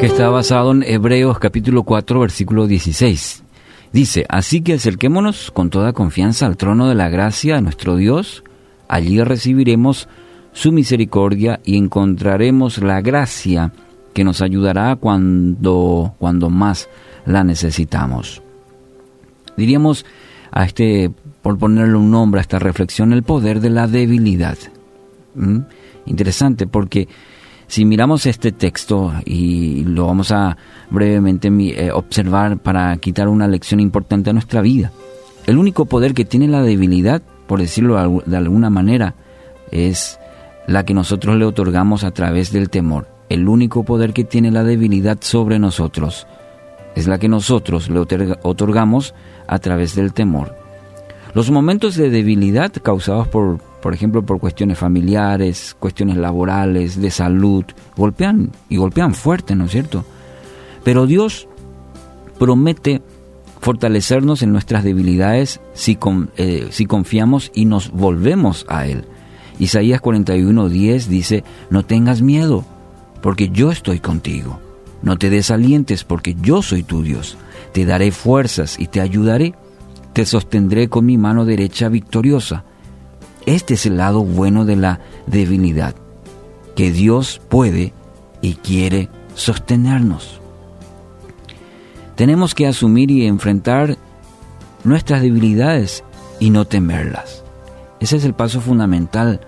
que está basado en Hebreos capítulo 4 versículo 16. Dice, así que acerquémonos con toda confianza al trono de la gracia de nuestro Dios, allí recibiremos su misericordia y encontraremos la gracia que nos ayudará cuando, cuando más la necesitamos. Diríamos a este, por ponerle un nombre a esta reflexión, el poder de la debilidad. ¿Mm? Interesante porque si miramos este texto y lo vamos a brevemente eh, observar para quitar una lección importante a nuestra vida, el único poder que tiene la debilidad, por decirlo de alguna manera, es la que nosotros le otorgamos a través del temor. El único poder que tiene la debilidad sobre nosotros es la que nosotros le otorgamos a través del temor. Los momentos de debilidad causados por, por ejemplo, por cuestiones familiares, cuestiones laborales, de salud, golpean y golpean fuerte, ¿no es cierto? Pero Dios promete fortalecernos en nuestras debilidades si, eh, si confiamos y nos volvemos a Él. Isaías 41:10 dice, no tengas miedo, porque yo estoy contigo. No te desalientes, porque yo soy tu Dios. Te daré fuerzas y te ayudaré te sostendré con mi mano derecha victoriosa. Este es el lado bueno de la debilidad, que Dios puede y quiere sostenernos. Tenemos que asumir y enfrentar nuestras debilidades y no temerlas. Ese es el paso fundamental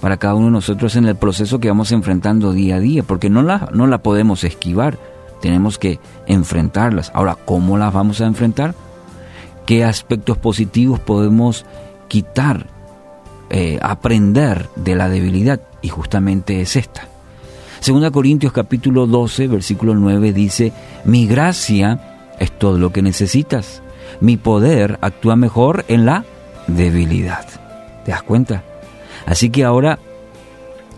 para cada uno de nosotros en el proceso que vamos enfrentando día a día, porque no la, no la podemos esquivar, tenemos que enfrentarlas. Ahora, ¿cómo las vamos a enfrentar? qué aspectos positivos podemos quitar, eh, aprender de la debilidad, y justamente es esta. Segunda Corintios capítulo 12, versículo 9 dice, mi gracia es todo lo que necesitas, mi poder actúa mejor en la debilidad. ¿Te das cuenta? Así que ahora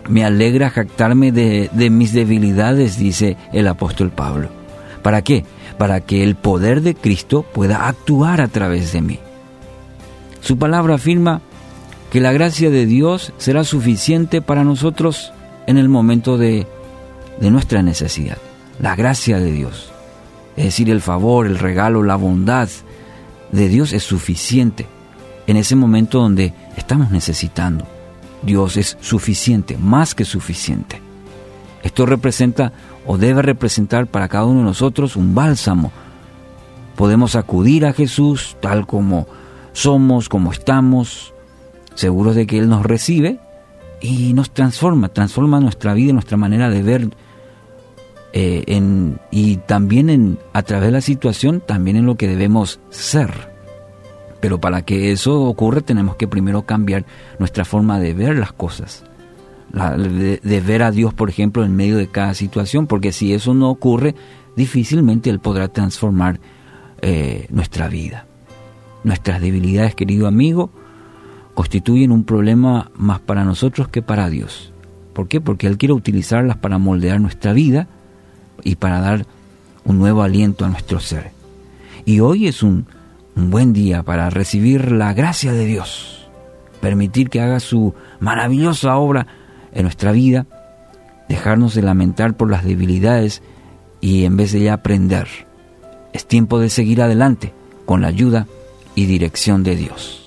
me alegra jactarme de, de mis debilidades, dice el apóstol Pablo. ¿Para qué? para que el poder de Cristo pueda actuar a través de mí. Su palabra afirma que la gracia de Dios será suficiente para nosotros en el momento de, nuestra necesidad. La gracia de Dios, es decir, el favor, el regalo, la bondad de Dios es suficiente en ese momento donde estamos necesitando. Dios es suficiente, más que suficiente. Esto representa o debe representar para cada uno de nosotros un bálsamo. Podemos acudir a Jesús tal como somos, como estamos, seguros de que Él nos recibe y nos transforma, transforma nuestra vida, nuestra manera de ver eh, en, y también en, a través de la situación, también en lo que debemos ser. Pero para que eso ocurra tenemos que primero cambiar nuestra forma de ver las cosas de, ver a Dios, por ejemplo, en medio de cada situación, porque si eso no ocurre, difícilmente Él podrá transformar eh, nuestra vida. Nuestras debilidades, querido amigo, constituyen un problema más para nosotros que para Dios. ¿Por qué? Porque Él quiere utilizarlas para moldear nuestra vida y para dar un nuevo aliento a nuestro ser. Y hoy es un, un buen día para recibir la gracia de Dios, permitir que haga su maravillosa obra en nuestra vida, dejarnos de lamentar por las debilidades y en vez de ya aprender. Es tiempo de seguir adelante con la ayuda y dirección de Dios.